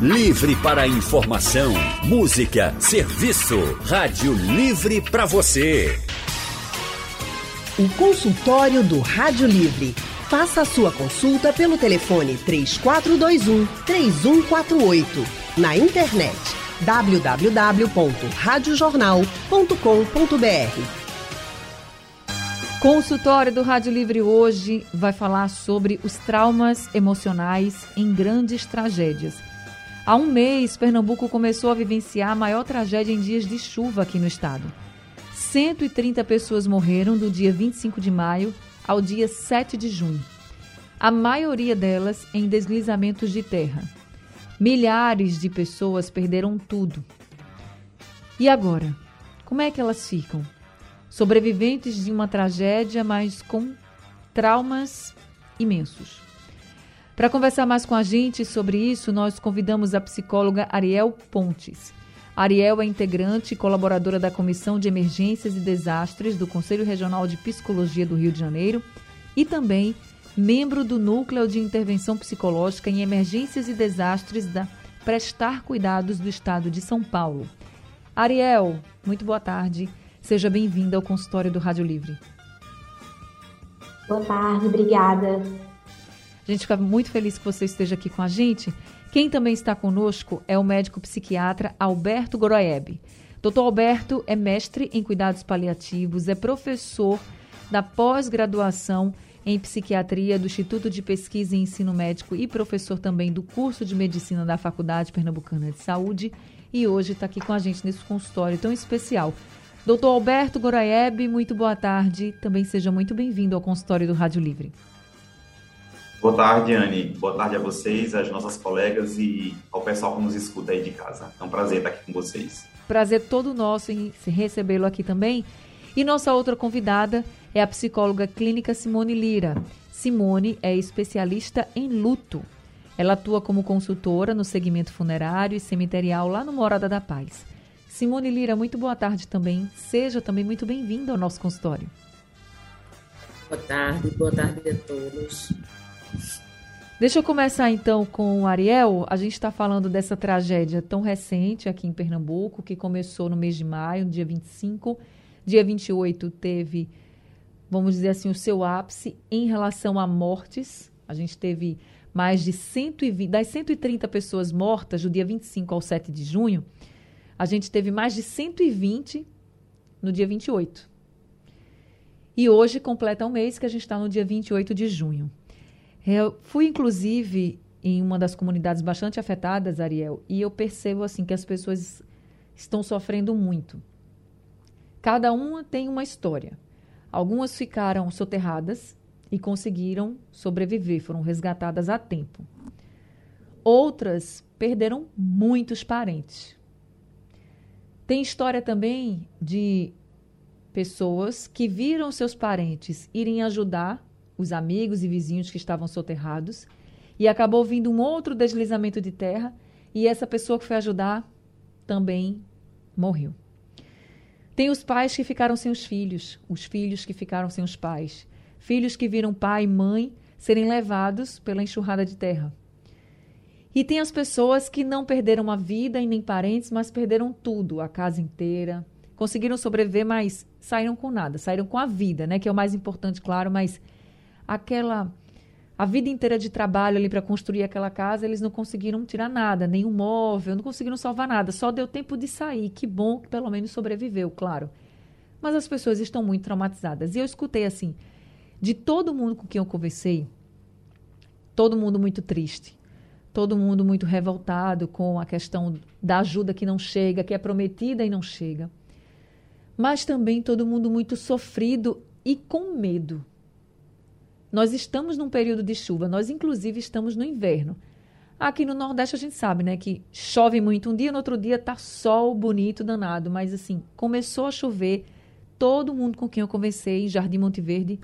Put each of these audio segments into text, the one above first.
Livre para informação, música, serviço. Rádio Livre para você. O consultório do Rádio Livre. Faça a sua consulta pelo telefone 3421 3148. Na internet www.radiojornal.com.br. Consultório do Rádio Livre hoje vai falar sobre os traumas emocionais em grandes tragédias. Há um mês, Pernambuco começou a vivenciar a maior tragédia em dias de chuva aqui no estado. 130 pessoas morreram do dia 25 de maio ao dia 7 de junho. A maioria delas em deslizamentos de terra. Milhares de pessoas perderam tudo. E agora? Como é que elas ficam? sobreviventes de uma tragédia, mas com traumas imensos. Para conversar mais com a gente sobre isso, nós convidamos a psicóloga Ariel Pontes. Ariel é integrante e colaboradora da Comissão de Emergências e Desastres do Conselho Regional de Psicologia do Rio de Janeiro e também membro do Núcleo de Intervenção Psicológica em Emergências e Desastres da Prestar Cuidados do Estado de São Paulo. Ariel, muito boa tarde. Seja bem-vinda ao consultório do Rádio Livre. Boa tarde, obrigada. A gente fica muito feliz que você esteja aqui com a gente. Quem também está conosco é o médico psiquiatra Alberto Goroeb. Doutor Alberto é mestre em cuidados paliativos, é professor da pós-graduação em psiquiatria do Instituto de Pesquisa e Ensino Médico e professor também do curso de medicina da Faculdade Pernambucana de Saúde. E hoje está aqui com a gente nesse consultório tão especial Doutor Alberto Goraeb, muito boa tarde. Também seja muito bem-vindo ao consultório do Rádio Livre. Boa tarde, Anne. Boa tarde a vocês, às nossas colegas e ao pessoal que nos escuta aí de casa. É um prazer estar aqui com vocês. Prazer todo nosso em recebê-lo aqui também. E nossa outra convidada é a psicóloga clínica Simone Lira. Simone é especialista em luto. Ela atua como consultora no segmento funerário e cemiterial lá no Morada da Paz. Simone Lira, muito boa tarde também. Seja também muito bem-vinda ao nosso consultório. Boa tarde, boa tarde a todos. Deixa eu começar então com o Ariel. A gente está falando dessa tragédia tão recente aqui em Pernambuco, que começou no mês de maio, dia 25. Dia 28 teve, vamos dizer assim, o seu ápice em relação a mortes. A gente teve mais de 120, das 130 pessoas mortas do dia 25 ao 7 de junho, a gente teve mais de 120 no dia 28. E hoje completa um mês que a gente está no dia 28 de junho. Eu fui, inclusive, em uma das comunidades bastante afetadas, Ariel, e eu percebo assim que as pessoas estão sofrendo muito. Cada uma tem uma história. Algumas ficaram soterradas e conseguiram sobreviver, foram resgatadas a tempo. Outras perderam muitos parentes. Tem história também de pessoas que viram seus parentes irem ajudar os amigos e vizinhos que estavam soterrados e acabou vindo um outro deslizamento de terra e essa pessoa que foi ajudar também morreu. Tem os pais que ficaram sem os filhos, os filhos que ficaram sem os pais, filhos que viram pai e mãe serem levados pela enxurrada de terra. E tem as pessoas que não perderam a vida e nem parentes, mas perderam tudo, a casa inteira. Conseguiram sobreviver, mas saíram com nada, saíram com a vida, né? Que é o mais importante, claro, mas aquela a vida inteira de trabalho ali para construir aquela casa, eles não conseguiram tirar nada, nenhum móvel, não conseguiram salvar nada, só deu tempo de sair. Que bom que pelo menos sobreviveu, claro. Mas as pessoas estão muito traumatizadas. E eu escutei assim, de todo mundo com quem eu conversei, todo mundo muito triste todo mundo muito revoltado com a questão da ajuda que não chega, que é prometida e não chega. Mas também todo mundo muito sofrido e com medo. Nós estamos num período de chuva, nós inclusive estamos no inverno. Aqui no Nordeste a gente sabe, né, que chove muito um dia, no outro dia tá sol bonito, danado, mas assim, começou a chover, todo mundo com quem eu conversei em Jardim Monte Verde,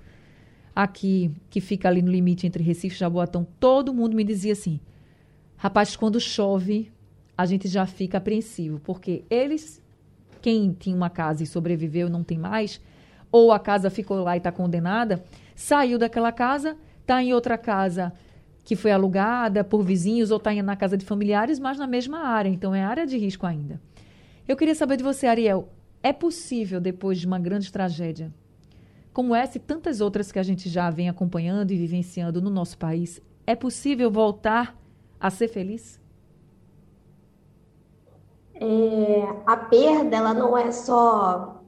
aqui, que fica ali no limite entre Recife e Jaboatão, todo mundo me dizia assim: Rapaz, quando chove, a gente já fica apreensivo, porque eles, quem tinha uma casa e sobreviveu não tem mais, ou a casa ficou lá e está condenada, saiu daquela casa, está em outra casa que foi alugada por vizinhos ou está na casa de familiares, mas na mesma área. Então, é área de risco ainda. Eu queria saber de você, Ariel, é possível, depois de uma grande tragédia, como essa e tantas outras que a gente já vem acompanhando e vivenciando no nosso país, é possível voltar a ser feliz? É, a perda, ela não é só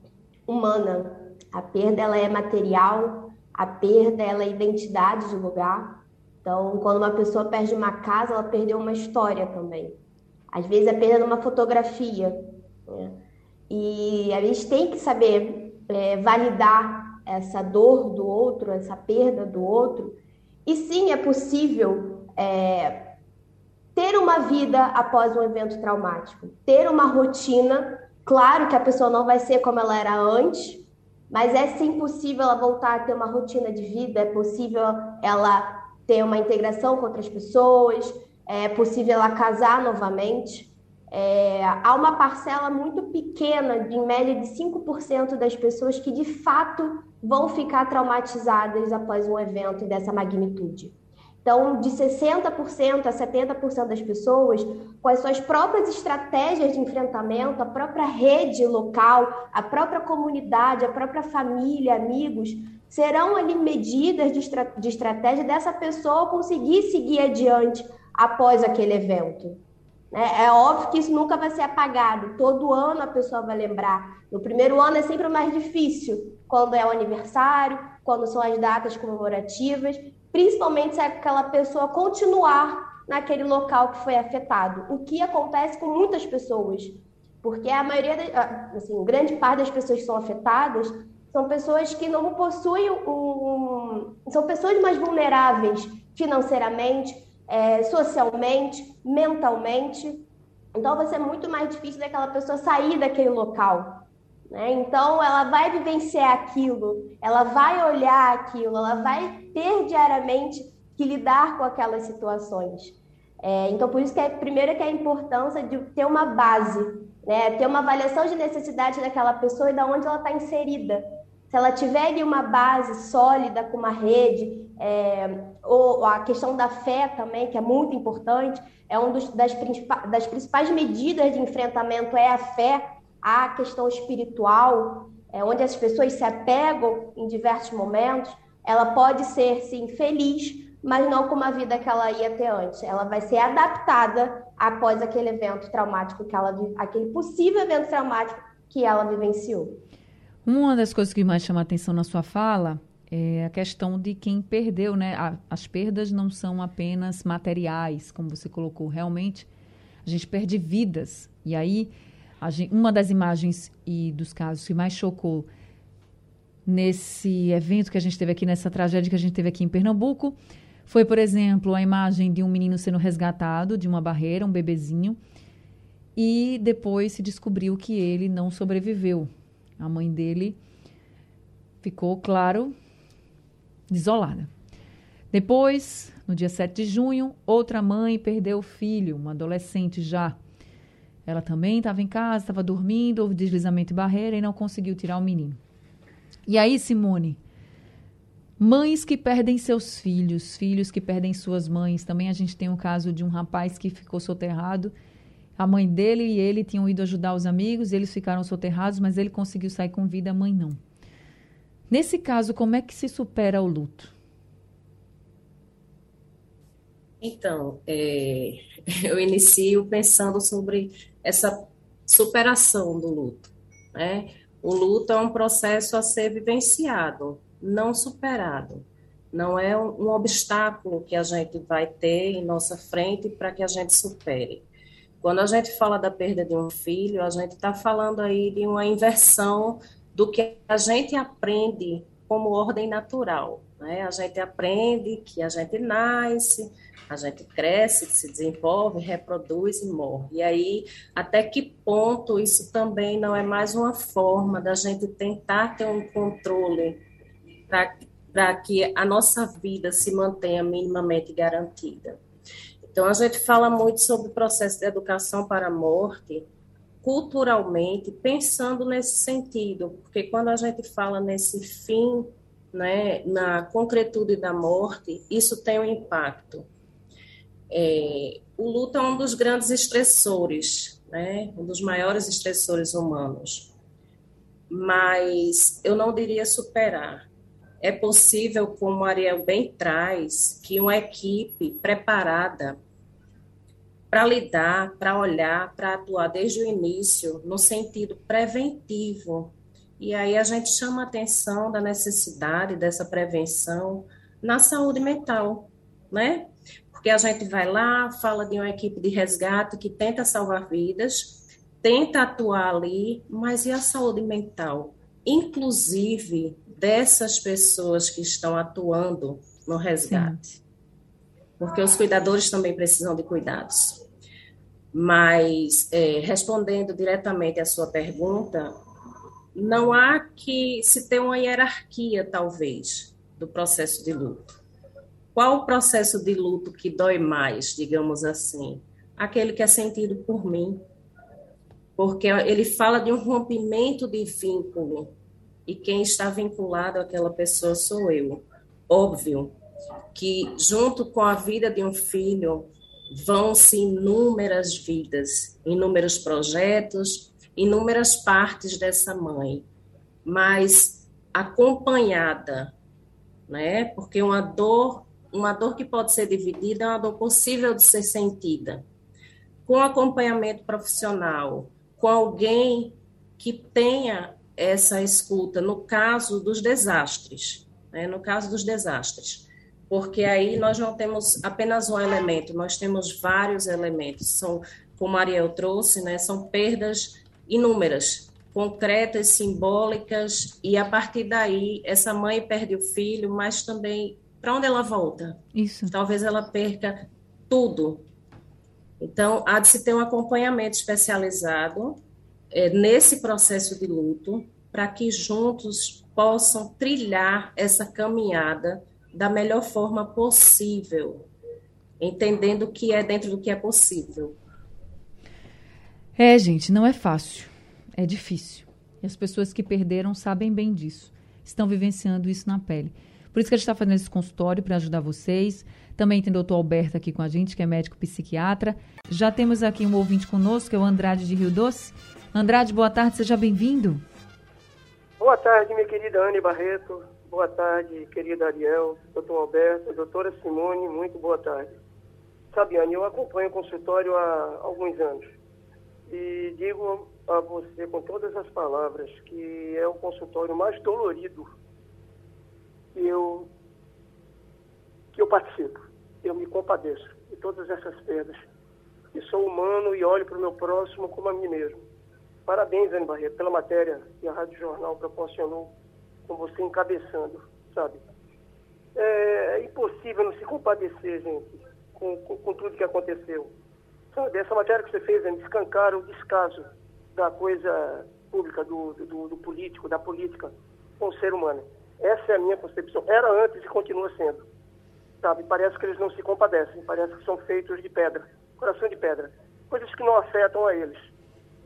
humana. A perda, ela é material. A perda, ela é identidade de lugar. Então, quando uma pessoa perde uma casa, ela perdeu uma história também. Às vezes, a perda numa fotografia. Né? E a gente tem que saber é, validar essa dor do outro, essa perda do outro. E sim, é possível é, ter uma vida após um evento traumático, ter uma rotina. Claro que a pessoa não vai ser como ela era antes, mas é sim possível ela voltar a ter uma rotina de vida, é possível ela ter uma integração com outras pessoas, é possível ela casar novamente. É, há uma parcela muito pequena, de, em média de 5% das pessoas que de fato vão ficar traumatizadas após um evento dessa magnitude. Então, de 60% a 70% das pessoas, com as suas próprias estratégias de enfrentamento, a própria rede local, a própria comunidade, a própria família, amigos, serão ali medidas de, estra de estratégia dessa pessoa conseguir seguir adiante após aquele evento. É, é óbvio que isso nunca vai ser apagado. Todo ano a pessoa vai lembrar. No primeiro ano é sempre mais difícil, quando é o aniversário, quando são as datas comemorativas, principalmente se aquela pessoa continuar naquele local que foi afetado. O que acontece com muitas pessoas, porque a maioria, assim, grande parte das pessoas que são afetadas são pessoas que não possuem um, são pessoas mais vulneráveis financeiramente, é, socialmente, mentalmente. Então, vai ser muito mais difícil daquela pessoa sair daquele local. Né? Então, ela vai vivenciar aquilo, ela vai olhar aquilo, ela vai ter diariamente que lidar com aquelas situações. É, então, por isso que é, primeiro que é a importância de ter uma base, né? ter uma avaliação de necessidade daquela pessoa e de onde ela está inserida. Se ela tiver uma base sólida, com uma rede, é, ou a questão da fé também, que é muito importante, é uma das, das principais medidas de enfrentamento é a fé, a questão espiritual, é, onde as pessoas se apegam em diversos momentos, ela pode ser, sim, feliz, mas não com uma vida que ela ia ter antes. Ela vai ser adaptada após aquele evento traumático que ela aquele possível evento traumático que ela vivenciou. Uma das coisas que mais chama a atenção na sua fala é a questão de quem perdeu, né? as perdas não são apenas materiais, como você colocou. Realmente, a gente perde vidas. E aí, gente, uma das imagens e dos casos que mais chocou nesse evento que a gente teve aqui, nessa tragédia que a gente teve aqui em Pernambuco, foi, por exemplo, a imagem de um menino sendo resgatado de uma barreira, um bebezinho, e depois se descobriu que ele não sobreviveu. A mãe dele ficou, claro, desolada. Depois, no dia 7 de junho, outra mãe perdeu o filho, uma adolescente já. Ela também estava em casa, estava dormindo, houve deslizamento de barreira e não conseguiu tirar o menino. E aí, Simone, mães que perdem seus filhos, filhos que perdem suas mães. Também a gente tem o caso de um rapaz que ficou soterrado. A mãe dele e ele tinham ido ajudar os amigos, eles ficaram soterrados, mas ele conseguiu sair com vida, a mãe não. Nesse caso, como é que se supera o luto? Então, é, eu inicio pensando sobre essa superação do luto. Né? O luto é um processo a ser vivenciado, não superado. Não é um, um obstáculo que a gente vai ter em nossa frente para que a gente supere. Quando a gente fala da perda de um filho, a gente está falando aí de uma inversão do que a gente aprende como ordem natural. Né? A gente aprende que a gente nasce, a gente cresce, se desenvolve, reproduz e morre. E aí, até que ponto isso também não é mais uma forma da gente tentar ter um controle para que a nossa vida se mantenha minimamente garantida? Então, a gente fala muito sobre o processo de educação para a morte, culturalmente, pensando nesse sentido, porque quando a gente fala nesse fim, né, na concretude da morte, isso tem um impacto. É, o luto é um dos grandes estressores, né? um dos maiores estressores humanos. Mas eu não diria superar. É possível, como Ariel bem traz, que uma equipe preparada para lidar, para olhar, para atuar desde o início no sentido preventivo. E aí a gente chama a atenção da necessidade dessa prevenção na saúde mental, né? Porque a gente vai lá, fala de uma equipe de resgate que tenta salvar vidas, tenta atuar ali, mas e a saúde mental? Inclusive dessas pessoas que estão atuando no resgate. Sim. Porque os cuidadores também precisam de cuidados. Mas, é, respondendo diretamente à sua pergunta, não há que se ter uma hierarquia, talvez, do processo de luto. Qual o processo de luto que dói mais, digamos assim? Aquele que é sentido por mim. Porque ele fala de um rompimento de vínculo. E quem está vinculado àquela pessoa sou eu. Óbvio que, junto com a vida de um filho, vão-se inúmeras vidas, inúmeros projetos, inúmeras partes dessa mãe. Mas acompanhada, né? Porque uma dor uma dor que pode ser dividida é uma dor possível de ser sentida. Com acompanhamento profissional, com alguém que tenha essa escuta, no caso dos desastres, né? no caso dos desastres, porque aí nós não temos apenas um elemento, nós temos vários elementos, são, como Ariel trouxe, né? são perdas inúmeras, concretas, simbólicas, e a partir daí essa mãe perde o filho, mas também para onde ela volta? Isso. Talvez ela perca tudo. Então, há de se ter um acompanhamento especializado é, nesse processo de luto, para que juntos possam trilhar essa caminhada da melhor forma possível, entendendo que é dentro do que é possível. É, gente, não é fácil, é difícil. E as pessoas que perderam sabem bem disso, estão vivenciando isso na pele. Por isso que a gente está fazendo esse consultório para ajudar vocês. Também tem o doutor Alberto aqui com a gente, que é médico psiquiatra. Já temos aqui um ouvinte conosco, que é o Andrade de Rio Doce. Andrade, boa tarde, seja bem-vindo. Boa tarde, minha querida Anne Barreto. Boa tarde, querida Ariel, doutor Alberto, doutora Simone, muito boa tarde. Sabe, Anne, eu acompanho o consultório há alguns anos e digo a você com todas as palavras que é o consultório mais dolorido que eu, que eu participo. Eu me compadeço de todas essas perdas. E sou humano e olho para o meu próximo como a mim mesmo. Parabéns, Anne Barreto, pela matéria que a Rádio Jornal proporcionou, com você encabeçando, sabe? É, impossível não se compadecer, gente, com, com, com, tudo que aconteceu. Essa matéria que você fez, Anne, escancara o descaso da coisa pública, do, do, do político, da política com o ser humano. Essa é a minha concepção. Era antes e continua sendo. Sabe? Parece que eles não se compadecem, parece que são feitos de pedra, coração de pedra. Coisas que não afetam a eles.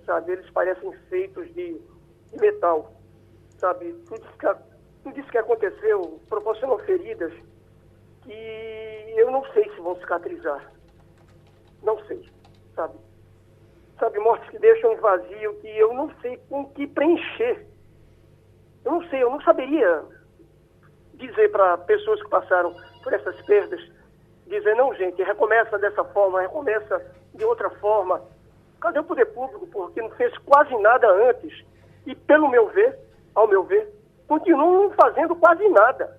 Sabe? Eles parecem feitos de, de metal. Sabe? Tudo isso, que, tudo isso que aconteceu proporcionou feridas que eu não sei se vão cicatrizar. Não sei, sabe? Sabe, mortes que deixam vazio que eu não sei com que preencher. Eu não sei, eu não saberia dizer para pessoas que passaram por essas perdas, dizer, não, gente, recomeça dessa forma, recomeça de outra forma. Cadê o poder público? Porque não fez quase nada antes. E, pelo meu ver, ao meu ver, continuam fazendo quase nada.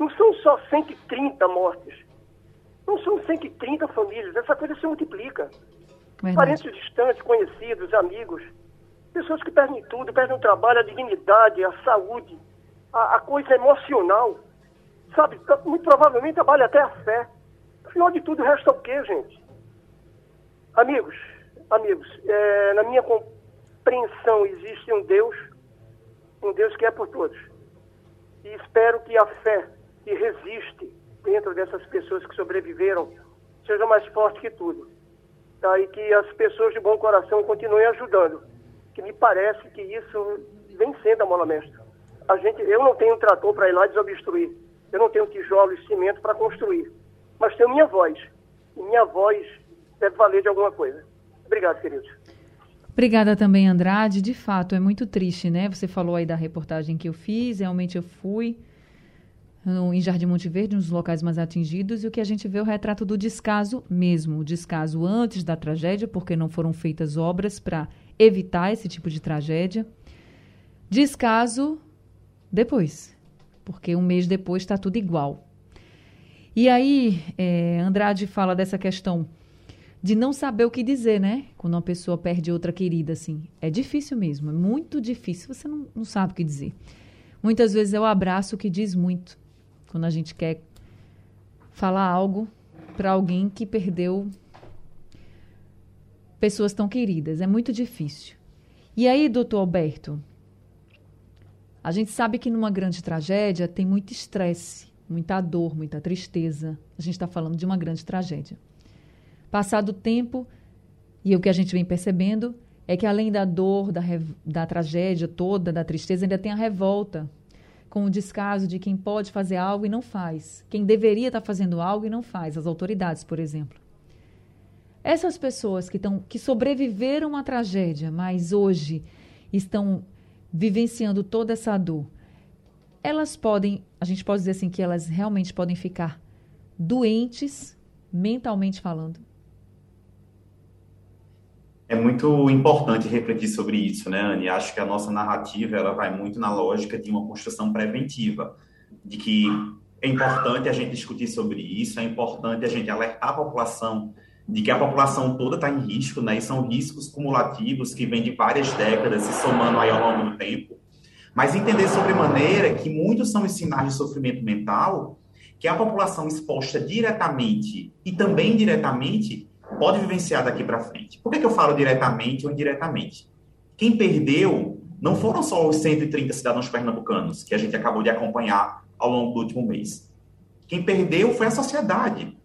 Não são só 130 mortes. Não são 130 famílias. Essa coisa se multiplica. Verdade. Parentes distantes, conhecidos, amigos. Pessoas que perdem tudo, perdem o trabalho, a dignidade, a saúde a, a coisa emocional, sabe? Muito provavelmente abale até a fé. Afinal de tudo, resta o quê, gente? Amigos, amigos, é, na minha compreensão existe um Deus, um Deus que é por todos. E espero que a fé que resiste dentro dessas pessoas que sobreviveram seja mais forte que tudo. Tá? E que as pessoas de bom coração continuem ajudando. Que me parece que isso vem sendo a mola mestra a gente, eu não tenho trator para ir lá desobstruir. Eu não tenho tijolo e cimento para construir. Mas tenho minha voz. minha voz deve valer de alguma coisa. Obrigado, queridos. Obrigada também, Andrade. De fato, é muito triste, né? Você falou aí da reportagem que eu fiz, realmente eu fui no, em Jardim Monte Verde, nos locais mais atingidos, e o que a gente vê é o retrato do descaso mesmo, o descaso antes da tragédia, porque não foram feitas obras para evitar esse tipo de tragédia. Descaso depois, porque um mês depois está tudo igual. E aí, é, Andrade fala dessa questão de não saber o que dizer, né? Quando uma pessoa perde outra querida, assim. É difícil mesmo, é muito difícil, você não, não sabe o que dizer. Muitas vezes é o abraço que diz muito. Quando a gente quer falar algo para alguém que perdeu pessoas tão queridas. É muito difícil. E aí, doutor Alberto, a gente sabe que numa grande tragédia tem muito estresse, muita dor, muita tristeza. A gente está falando de uma grande tragédia. Passado o tempo, e o que a gente vem percebendo é que além da dor, da, da tragédia toda, da tristeza, ainda tem a revolta, com o descaso de quem pode fazer algo e não faz, quem deveria estar tá fazendo algo e não faz, as autoridades, por exemplo. Essas pessoas que, estão, que sobreviveram à tragédia, mas hoje estão vivenciando toda essa dor, elas podem, a gente pode dizer assim, que elas realmente podem ficar doentes, mentalmente falando? É muito importante refletir sobre isso, né, Anne? Acho que a nossa narrativa ela vai muito na lógica de uma construção preventiva, de que é importante a gente discutir sobre isso, é importante a gente alertar a população de que a população toda está em risco, né? E são riscos cumulativos que vêm de várias décadas se somando aí ao longo do tempo. Mas entender sobre maneira que muitos são os sinais de sofrimento mental que a população exposta diretamente e também indiretamente pode vivenciar daqui para frente. Por que, que eu falo diretamente ou indiretamente? Quem perdeu não foram só os 130 cidadãos pernambucanos que a gente acabou de acompanhar ao longo do último mês. Quem perdeu foi a sociedade,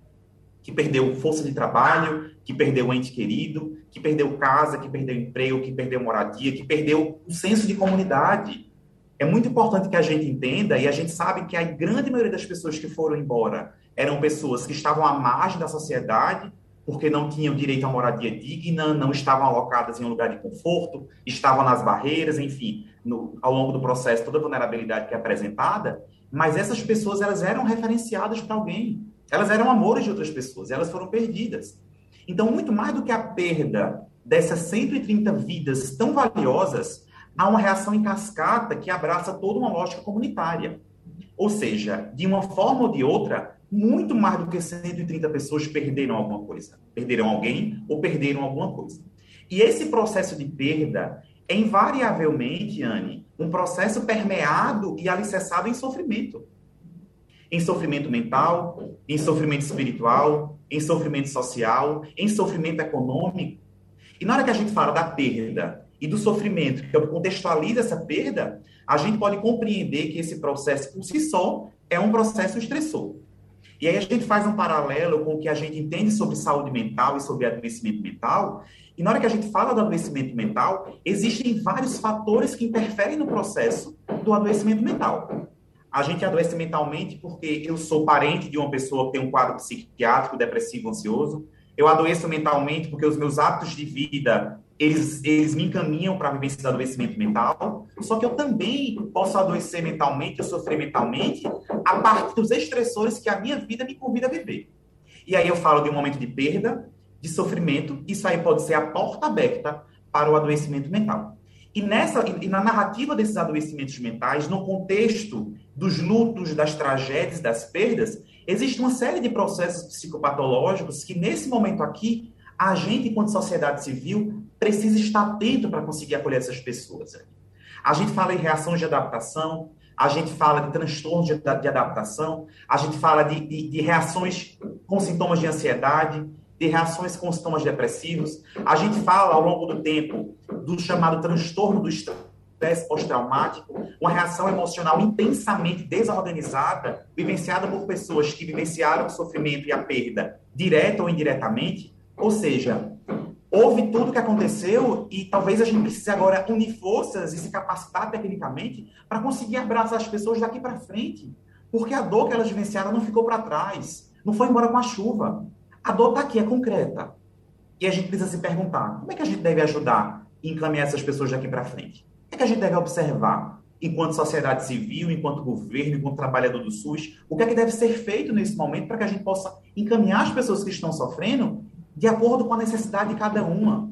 que perdeu força de trabalho, que perdeu ente querido, que perdeu casa, que perdeu emprego, que perdeu moradia, que perdeu o senso de comunidade. É muito importante que a gente entenda, e a gente sabe que a grande maioria das pessoas que foram embora eram pessoas que estavam à margem da sociedade porque não tinham direito a moradia digna, não estavam alocadas em um lugar de conforto, estavam nas barreiras, enfim, no, ao longo do processo, toda a vulnerabilidade que é apresentada, mas essas pessoas elas eram referenciadas para alguém, elas eram amores de outras pessoas, elas foram perdidas. Então, muito mais do que a perda dessas 130 vidas tão valiosas, há uma reação em cascata que abraça toda uma lógica comunitária. Ou seja, de uma forma ou de outra, muito mais do que 130 pessoas perderam alguma coisa. Perderam alguém ou perderam alguma coisa. E esse processo de perda é invariavelmente, Anne, um processo permeado e alicerçado em sofrimento. Em sofrimento mental, em sofrimento espiritual, em sofrimento social, em sofrimento econômico. E na hora que a gente fala da perda e do sofrimento, que contextualiza essa perda, a gente pode compreender que esse processo por si só é um processo estressor. E aí a gente faz um paralelo com o que a gente entende sobre saúde mental e sobre adoecimento mental. E na hora que a gente fala do adoecimento mental, existem vários fatores que interferem no processo do adoecimento mental. A gente adoece mentalmente porque eu sou parente de uma pessoa que tem um quadro psiquiátrico, depressivo, ansioso. Eu adoeço mentalmente porque os meus hábitos de vida eles, eles me encaminham para a vivência do adoecimento mental, só que eu também posso adoecer mentalmente, eu sofrer mentalmente, a partir dos estressores que a minha vida me convida a viver. E aí eu falo de um momento de perda, de sofrimento, isso aí pode ser a porta aberta para o adoecimento mental. E, nessa, e na narrativa desses adoecimentos mentais, no contexto dos lutos, das tragédias, das perdas, existe uma série de processos psicopatológicos que, nesse momento aqui, a gente, enquanto sociedade civil, precisa estar atento para conseguir acolher essas pessoas. A gente fala em reações de adaptação, a gente fala de transtornos de, de adaptação, a gente fala de, de, de, reações com sintomas de ansiedade, de reações com sintomas depressivos. A gente fala, ao longo do tempo, do chamado transtorno do estresse pós-traumático, uma reação emocional intensamente desorganizada, vivenciada por pessoas que vivenciaram o sofrimento e a perda, direta ou indiretamente. Ou seja, houve tudo o que aconteceu e talvez a gente precise agora unir forças e se capacitar tecnicamente para conseguir abraçar as pessoas daqui para frente. Porque a dor que elas vivenciaram não ficou para trás, não foi embora com a chuva. A dor está aqui, é concreta. E a gente precisa se perguntar: como é que a gente deve ajudar e encaminhar essas pessoas daqui para frente? O que, é que a gente deve observar enquanto sociedade civil, enquanto governo, enquanto trabalhador do SUS? O que é que deve ser feito nesse momento para que a gente possa encaminhar as pessoas que estão sofrendo de acordo com a necessidade de cada uma?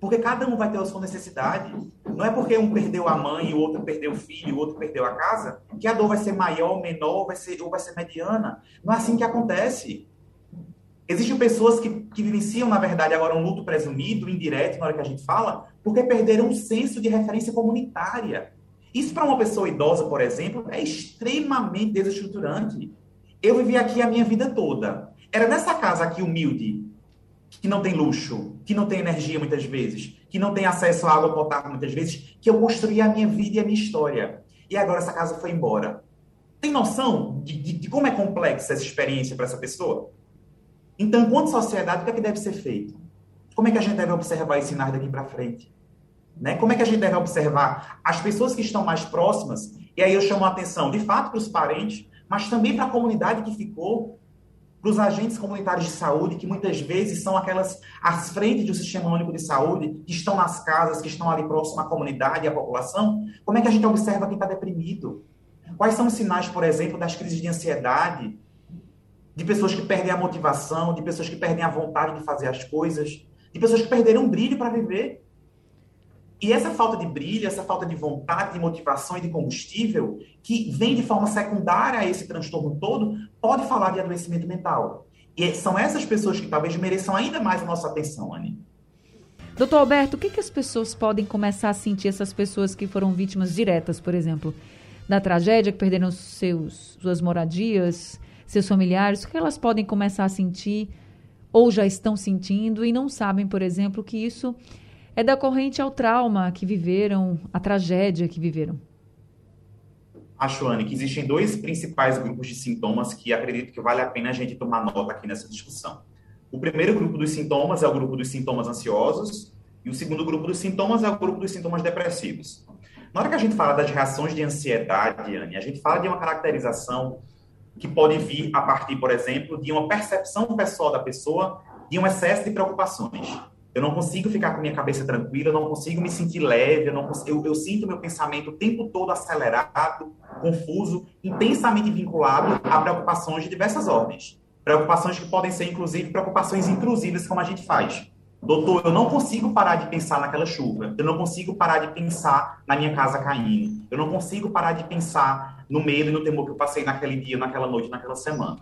Porque cada um vai ter a sua necessidade. Não é porque um perdeu a mãe, o outro perdeu o filho, o outro perdeu a casa, que a dor vai ser maior, menor, vai ser, ou vai ser mediana. Não é assim que acontece. Existem pessoas que, que vivenciam, na verdade, agora um luto presumido, indireto, na hora que a gente fala, porque perderam um senso de referência comunitária. Isso, para uma pessoa idosa, por exemplo, é extremamente desestruturante. Eu vivi aqui a minha vida toda. Era nessa casa aqui humilde, que não tem luxo, que não tem energia muitas vezes, que não tem acesso à água potável muitas vezes, que eu construí a minha vida e a minha história. E agora essa casa foi embora. Tem noção de, de, de como é complexa essa experiência para essa pessoa? Então, enquanto sociedade, o que é que deve ser feito? Como é que a gente deve observar esse cenário daqui para frente? Né? Como é que a gente deve observar as pessoas que estão mais próximas? E aí eu chamo a atenção, de fato, para os parentes, mas também para a comunidade que ficou, para os agentes comunitários de saúde, que muitas vezes são aquelas as frentes do Sistema Único de Saúde, que estão nas casas, que estão ali próximo à comunidade e à população. Como é que a gente observa quem está deprimido? Quais são os sinais, por exemplo, das crises de ansiedade, de pessoas que perdem a motivação, de pessoas que perdem a vontade de fazer as coisas, de pessoas que perderam o brilho para viver. E essa falta de brilho, essa falta de vontade, de motivação e de combustível, que vem de forma secundária a esse transtorno todo, pode falar de adoecimento mental. E são essas pessoas que talvez mereçam ainda mais a nossa atenção, Anne. Doutor Alberto, o que, que as pessoas podem começar a sentir, essas pessoas que foram vítimas diretas, por exemplo, da tragédia, que perderam seus, suas moradias, seus familiares, o que elas podem começar a sentir ou já estão sentindo e não sabem, por exemplo, que isso é decorrente ao trauma que viveram, a tragédia que viveram? Acho, Anne, que existem dois principais grupos de sintomas que acredito que vale a pena a gente tomar nota aqui nessa discussão. O primeiro grupo dos sintomas é o grupo dos sintomas ansiosos e o segundo grupo dos sintomas é o grupo dos sintomas depressivos. Na hora que a gente fala das reações de ansiedade, Anne, a gente fala de uma caracterização que pode vir a partir, por exemplo, de uma percepção pessoal da pessoa de um excesso de preocupações. Eu não consigo ficar com minha cabeça tranquila, eu não consigo me sentir leve, eu, não eu, eu sinto meu pensamento o tempo todo acelerado, confuso, intensamente vinculado a preocupações de diversas ordens. Preocupações que podem ser, inclusive, preocupações intrusivas, como a gente faz. Doutor, eu não consigo parar de pensar naquela chuva. Eu não consigo parar de pensar na minha casa caindo. Eu não consigo parar de pensar no medo e no temor que eu passei naquele dia, naquela noite, naquela semana.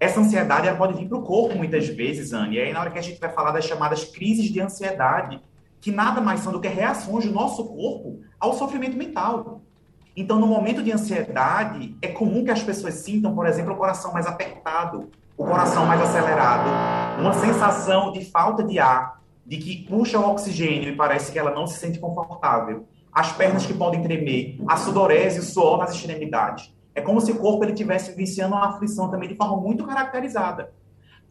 Essa ansiedade ela pode vir para o corpo muitas vezes, Anne. E aí, na hora que a gente vai falar das chamadas crises de ansiedade, que nada mais são do que reações do nosso corpo ao sofrimento mental. Então, no momento de ansiedade, é comum que as pessoas sintam, por exemplo, o coração mais apertado, o coração mais acelerado, uma sensação de falta de ar, de que puxa o oxigênio e parece que ela não se sente confortável, as pernas que podem tremer, a sudorese, o suor nas extremidades. É como se o corpo ele tivesse vivenciando uma aflição também de forma muito caracterizada.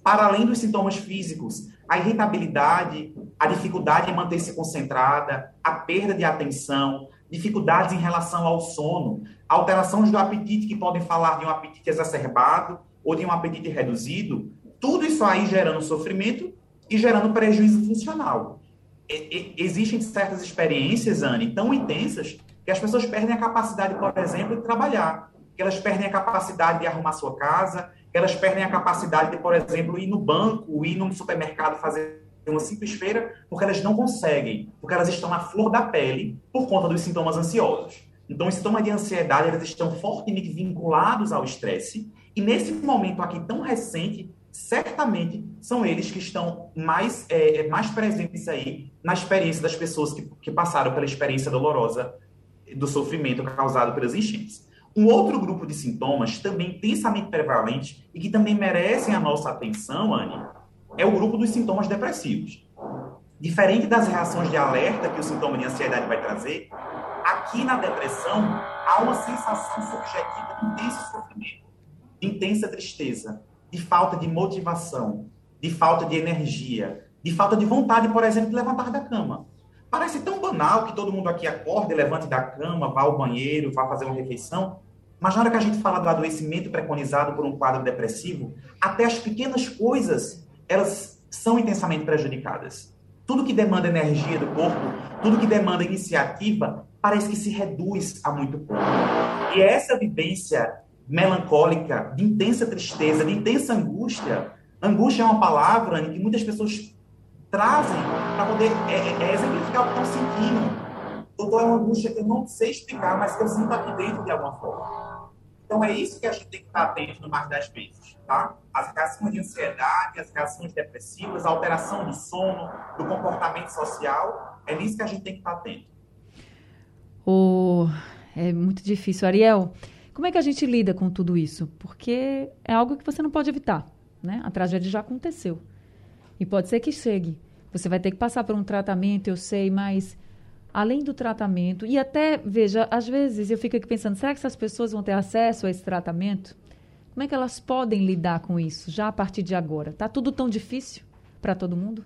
Para além dos sintomas físicos, a irritabilidade, a dificuldade em manter-se concentrada, a perda de atenção, dificuldades em relação ao sono, alterações do apetite que podem falar de um apetite exacerbado ou de um apetite reduzido, tudo isso aí gerando sofrimento e gerando prejuízo funcional. E, e, existem certas experiências, Anne, tão intensas que as pessoas perdem a capacidade, por exemplo, de trabalhar que elas perdem a capacidade de arrumar sua casa, que elas perdem a capacidade de, por exemplo, ir no banco, ir no supermercado fazer uma simples feira, porque elas não conseguem, porque elas estão na flor da pele por conta dos sintomas ansiosos. Então, os sintomas de ansiedade, eles estão fortemente vinculados ao estresse, e nesse momento aqui tão recente, certamente são eles que estão mais, é, é mais presentes aí na experiência das pessoas que, que passaram pela experiência dolorosa do sofrimento causado pelas enchentes. Um outro grupo de sintomas também intensamente prevalente e que também merecem a nossa atenção, Anne, é o grupo dos sintomas depressivos. Diferente das reações de alerta que o sintoma de ansiedade vai trazer, aqui na depressão há uma sensação subjetiva de intenso sofrimento, de intensa tristeza, de falta de motivação, de falta de energia, de falta de vontade, por exemplo, de levantar da cama. Parece tão banal que todo mundo aqui acorde, levante da cama, vá ao banheiro, vá fazer uma refeição, Mas na hora que a gente fala do adoecimento preconizado por um quadro depressivo, até as pequenas coisas, elas são intensamente prejudicadas. Tudo que demanda energia do corpo, tudo que demanda iniciativa, parece que se reduz a muito pouco. E é essa vivência melancólica, de intensa tristeza, de intensa angústia, angústia é uma palavra que muitas pessoas trazem para poder é, é, é, exemplificar o que estão sentindo. Doutor, é uma angústia que eu não sei explicar, mas que eu sinto aqui dentro de alguma forma. Então é isso que a gente tem que estar atento no mais das vezes, tá? As reações de ansiedade, as reações depressivas, a alteração do sono, do comportamento social, é nisso que a gente tem que estar atento. Oh, é muito difícil. Ariel, como é que a gente lida com tudo isso? Porque é algo que você não pode evitar, né? A tragédia já aconteceu. E pode ser que chegue. Você vai ter que passar por um tratamento, eu sei, mas além do tratamento, e até, veja, às vezes eu fico aqui pensando, será que essas pessoas vão ter acesso a esse tratamento? Como é que elas podem lidar com isso já a partir de agora? Tá tudo tão difícil para todo mundo?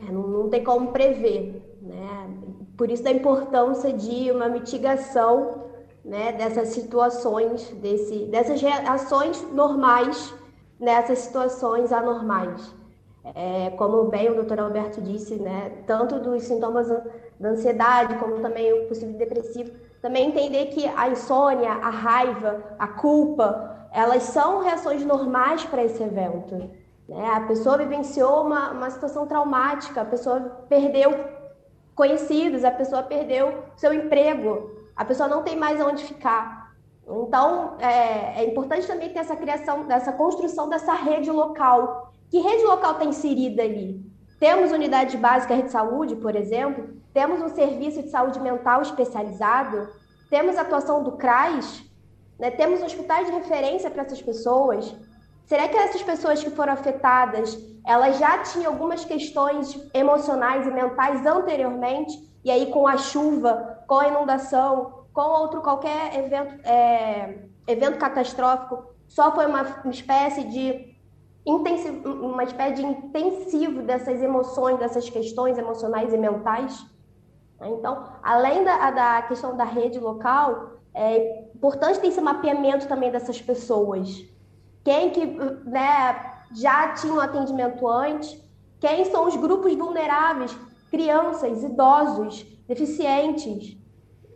É, não, não, tem como prever, né? Por isso da importância de uma mitigação, né, dessas situações, desse, dessas reações normais nessas situações anormais. É, como bem o doutor Alberto disse, né, tanto dos sintomas da ansiedade, como também o possível depressivo, também entender que a insônia, a raiva, a culpa, elas são reações normais para esse evento. Né? A pessoa vivenciou uma, uma situação traumática, a pessoa perdeu conhecidos, a pessoa perdeu seu emprego, a pessoa não tem mais onde ficar. Então, é, é, importante também ter essa criação, dessa construção dessa rede local. Que rede local está inserida ali? Temos unidade básica de saúde, por exemplo, temos um serviço de saúde mental especializado, temos atuação do CRAS, né? temos hospitais de referência para essas pessoas. Será que essas pessoas que foram afetadas, elas já tinham algumas questões emocionais e mentais anteriormente, e aí com a chuva, com a inundação, com outro qualquer evento, é, evento catastrófico, só foi uma, uma espécie de intensivo, espécie de intensivo dessas emoções, dessas questões emocionais e mentais. Então, além da, da questão da rede local, é importante ter esse mapeamento também dessas pessoas. Quem que né, já tinha um atendimento antes, quem são os grupos vulneráveis, crianças, idosos, deficientes,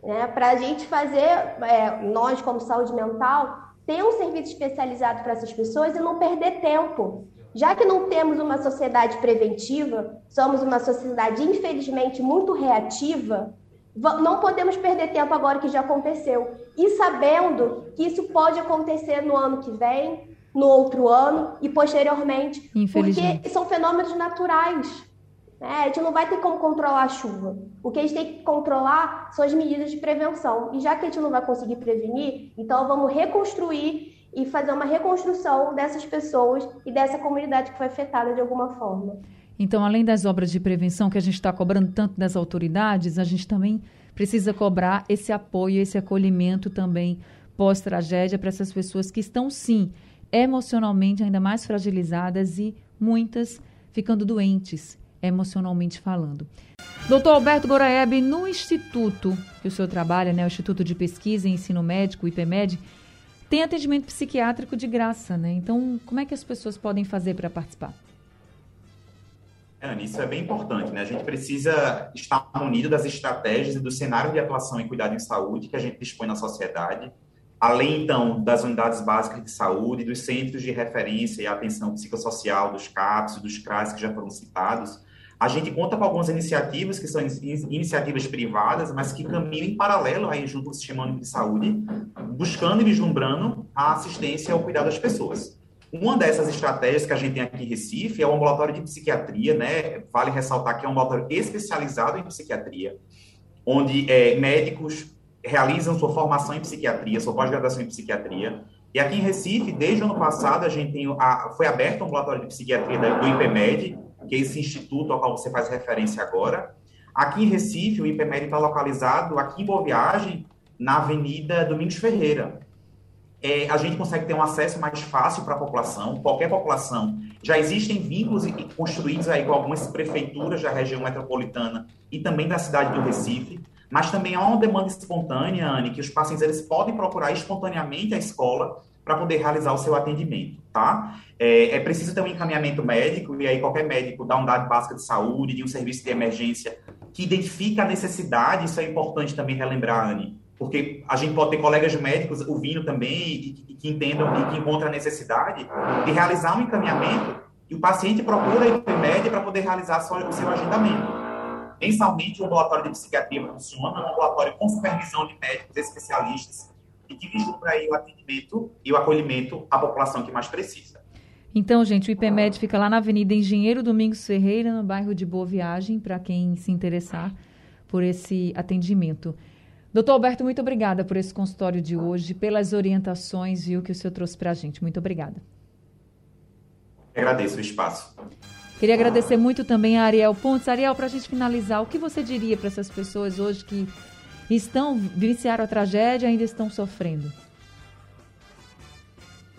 né? Para a gente fazer, é, nós como saúde mental, ter um serviço especializado para essas pessoas e não perder tempo. Já que não temos uma sociedade preventiva, somos uma sociedade, infelizmente, muito reativa, não podemos perder tempo agora que já aconteceu. E sabendo que isso pode acontecer no ano que vem, no outro ano e posteriormente. Porque são fenômenos naturais. Né? A gente não vai ter como controlar a chuva. O que a gente tem que controlar são as medidas de prevenção. E já que a gente não vai conseguir prevenir, então vamos reconstruir e fazer uma reconstrução dessas pessoas e dessa comunidade que foi afetada de alguma forma. Então, além das obras de prevenção que a gente está cobrando tanto das autoridades, a gente também precisa cobrar esse apoio, esse acolhimento também pós-tragédia para essas pessoas que estão, sim, emocionalmente ainda mais fragilizadas e muitas ficando doentes emocionalmente falando. Doutor Alberto Goraeb, no instituto que o senhor trabalha, né, o Instituto de Pesquisa e Ensino Médico, o IPMED, tem atendimento psiquiátrico de graça, né? Então, como é que as pessoas podem fazer para participar? Ana, isso é bem importante, né? A gente precisa estar munido das estratégias e do cenário de atuação em cuidado em saúde que a gente dispõe na sociedade, além, então, das unidades básicas de saúde, dos centros de referência e atenção psicossocial, dos CAPS, dos CRAS que já foram citados, a gente conta com algumas iniciativas que são iniciativas privadas, mas que caminham em paralelo aí junto ao Sistema Único de Saúde, buscando e vislumbrando a assistência ao cuidado das pessoas. Uma dessas estratégias que a gente tem aqui em Recife é o ambulatório de psiquiatria, né? Vale ressaltar que é um ambulatório especializado em psiquiatria, onde é, médicos realizam sua formação em psiquiatria, sua pós-graduação em psiquiatria. E aqui em Recife, desde o ano passado, a gente tem a, foi aberto o ambulatório de psiquiatria do IPMED, que é esse instituto ao qual você faz referência agora. Aqui em Recife, o IPMED está localizado aqui em Boa Viagem, na Avenida Domingos Ferreira. É, a gente consegue ter um acesso mais fácil para a população, qualquer população. Já existem vínculos construídos aí com algumas prefeituras da região metropolitana e também da cidade do Recife. mas também há uma demanda espontânea, Anne, que os pacientes eles podem procurar espontaneamente a escola para poder realizar o seu atendimento, tá? É, é, preciso ter um encaminhamento médico, e aí qualquer médico dá um dado básico de saúde, de um serviço de emergência, que identifica a necessidade, isso é importante também relembrar, Anne, porque a gente pode ter colegas médicos ouvindo também e, que entendam e que encontram a necessidade de realizar um encaminhamento e o paciente procura a IPMED para poder realizar o seu agendamento. Mensalmente, o ambulatório de psiquiatria funciona, um ambulatório com supervisão de médicos especialistas e que vislumbra aí o atendimento e o acolhimento à população que mais precisa. Então, gente, o IPMED fica lá na Avenida Engenheiro Domingos Ferreira, no bairro de Boa Viagem, para quem se interessar por esse atendimento. Doutor Alberto, muito obrigada por esse consultório de hoje, pelas orientações viu, que o senhor trouxe para a gente. Muito obrigada. agradeço o espaço. Queria agradecer muito também a Ariel Pontes. Ariel, para a gente finalizar, o que você diria para essas pessoas hoje que estão, vivenciaram a tragédia ainda estão sofrendo?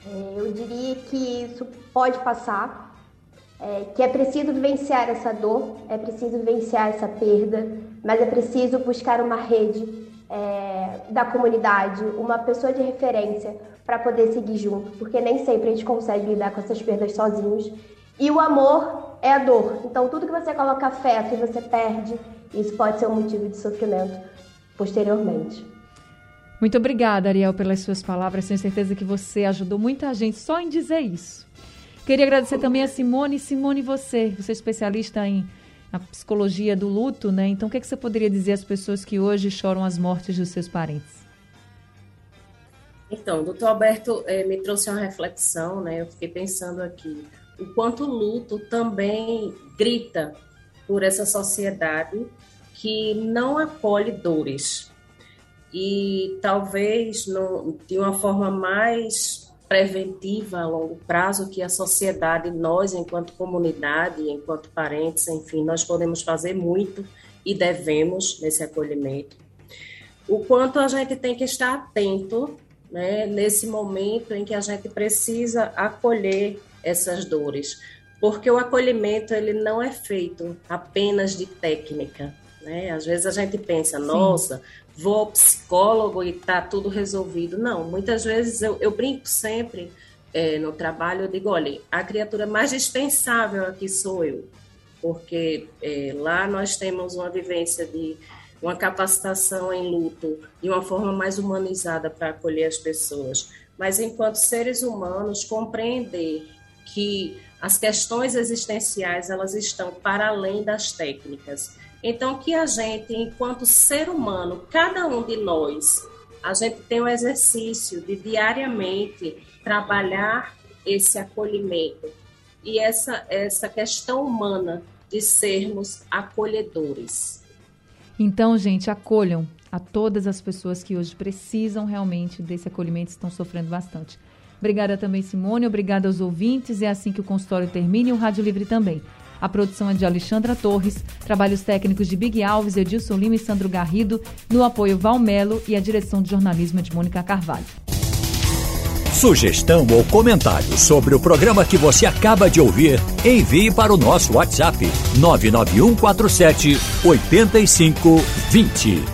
É, eu diria que isso pode passar, é, que é preciso vivenciar essa dor, é preciso vivenciar essa perda, mas é preciso buscar uma rede é, da comunidade, uma pessoa de referência para poder seguir junto, porque nem sempre a gente consegue lidar com essas perdas sozinhos. E o amor é a dor. Então, tudo que você coloca afeto e você perde, isso pode ser um motivo de sofrimento posteriormente. Muito obrigada, Ariel, pelas suas palavras. Tenho certeza que você ajudou muita gente só em dizer isso. Queria agradecer também a Simone. Simone, você, você é especialista em na psicologia do luto, né? Então, o que, é que você poderia dizer às pessoas que hoje choram as mortes dos seus parentes? Então, o doutor Alberto eh, me trouxe uma reflexão, né? Eu fiquei pensando aqui o quanto o luto também grita por essa sociedade que não acolhe dores. E talvez no, de uma forma mais preventiva a longo prazo que a sociedade, nós, enquanto comunidade, enquanto parentes, enfim, nós podemos fazer muito e devemos nesse acolhimento. O quanto a gente tem que estar atento né, nesse momento em que a gente precisa acolher essas dores, porque o acolhimento ele não é feito apenas de técnica, né? Às vezes a gente pensa, Sim. nossa, vou ao psicólogo e está tudo resolvido. Não, muitas vezes eu, eu brinco sempre é, no trabalho, eu digo, olha, a criatura mais dispensável aqui sou eu, porque é, lá nós temos uma vivência de uma capacitação em luto de uma forma mais humanizada para acolher as pessoas. Mas enquanto seres humanos, compreender que as questões existenciais elas estão para além das técnicas. Então que a gente, enquanto ser humano, cada um de nós, a gente tem o exercício de diariamente trabalhar esse acolhimento e essa essa questão humana de sermos acolhedores. Então, gente, acolham a todas as pessoas que hoje precisam realmente desse acolhimento, estão sofrendo bastante. Obrigada também, Simone. Obrigada aos ouvintes. É assim que o consultório termina e o Rádio Livre também. A produção é de Alexandra Torres, trabalhos técnicos de Big Alves, Edilson Lima e Sandro Garrido, no apoio Valmelo e a direção de jornalismo é de Mônica Carvalho. Sugestão ou comentário sobre o programa que você acaba de ouvir, envie para o nosso WhatsApp 99147 8520.